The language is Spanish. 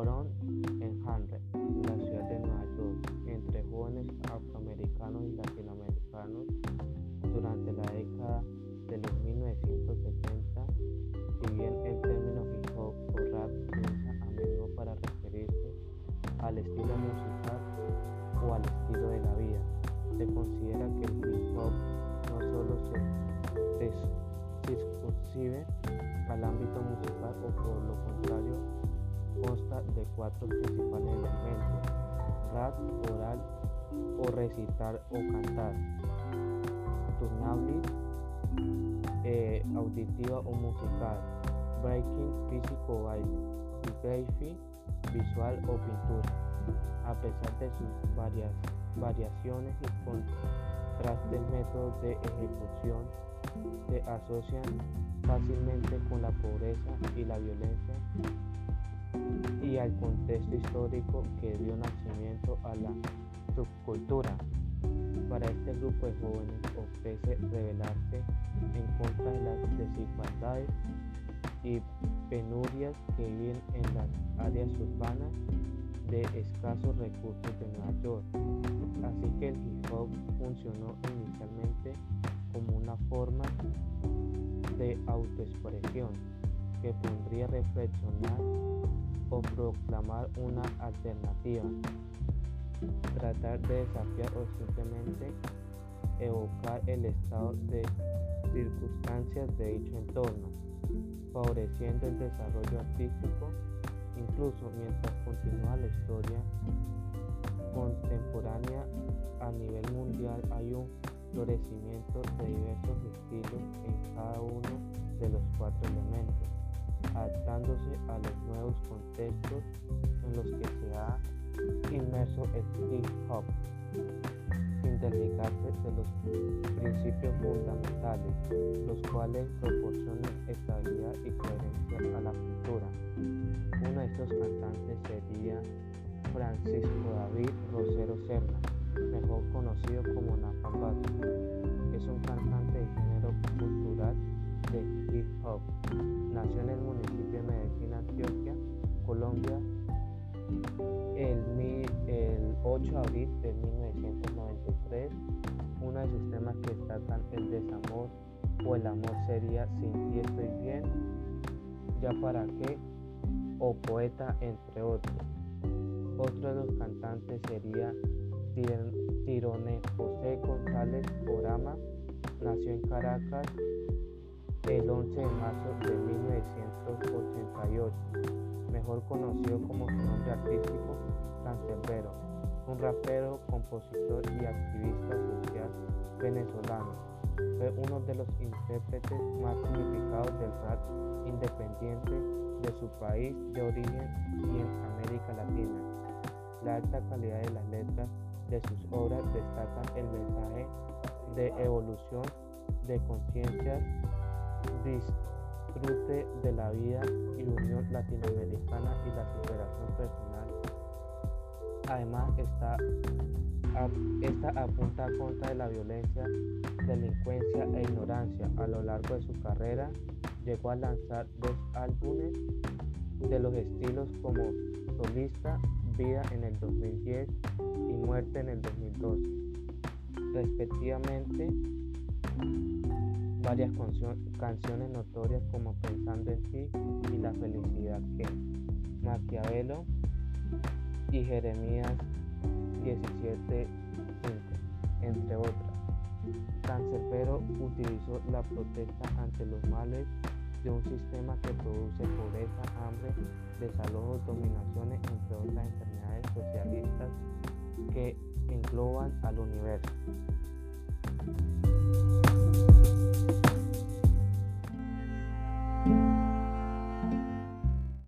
Bronx en Harlem, la ciudad de Nueva York, entre jóvenes afroamericanos y latinoamericanos durante la década de los 1960, si bien el término hip hop o rap se usa a menudo para referirse al estilo musical o al estilo de la vida, se considera que el hip hop no solo se circunscribe al ámbito musical o por consta de cuatro principales elementos, rap, oral o recitar o cantar, turnablis, eh, auditiva o musical, breaking, físico o baile, y graffiti, visual o pintura. A pesar de sus varias, variaciones y contrastes métodos de ejecución, se asocian fácilmente con la pobreza y la violencia y al contexto histórico que dio nacimiento a la subcultura. Para este grupo de jóvenes ofrece rebelarse en contra de las desigualdades y penurias que viven en las áreas urbanas de escasos recursos de Nueva York. Así que el hip hop funcionó inicialmente como una forma de autoexpresión que pondría reflexionar o proclamar una alternativa, tratar de desafiar o simplemente evocar el estado de circunstancias de dicho entorno, favoreciendo el desarrollo artístico, incluso mientras continúa la historia contemporánea a nivel mundial hay un florecimiento de diversos estilos en cada uno de los cuatro elementos, adaptándose a los nuevos contextos en los que se ha inmerso el hip hop, sin desligarse de los principios fundamentales, los cuales proporcionan estabilidad y coherencia a la cultura. Uno de estos cantantes sería Francisco David Rosero Serna mejor conocido como Nafa Es un cantante de género cultural de hip hop. Nació en el municipio de Medellín, Antioquia, Colombia, el, el 8 de abril de 1993. Uno de sus temas que destacan el desamor o el amor sería Sin ti estoy bien, ya para qué, o poeta, entre otros. Otro de los cantantes sería Tirone José González Orama nació en Caracas el 11 de marzo de 1988, mejor conocido como su nombre artístico Cancerbero, un rapero, compositor y activista social venezolano. Fue uno de los intérpretes más significados del rap independiente de su país de origen y en América Latina. La alta calidad de las letras de sus obras destacan el mensaje de evolución de conciencias, disfrute de la vida y unión latinoamericana y la superación personal. Además, esta, esta apunta contra la violencia, delincuencia e ignorancia. A lo largo de su carrera, llegó a lanzar dos álbumes de los estilos como solista Vida en el 2010 y Muerte en el 2012, respectivamente. Varias canciones notorias como Pensando en ti y La felicidad que, Maquiavelo y Jeremías 17.5, entre otras. Cancerbero utilizó la protesta ante los males de un sistema que produce pobreza, hambre, desalojo, dominaciones, entre otras enfermedades socialistas que engloban al universo. フフフ。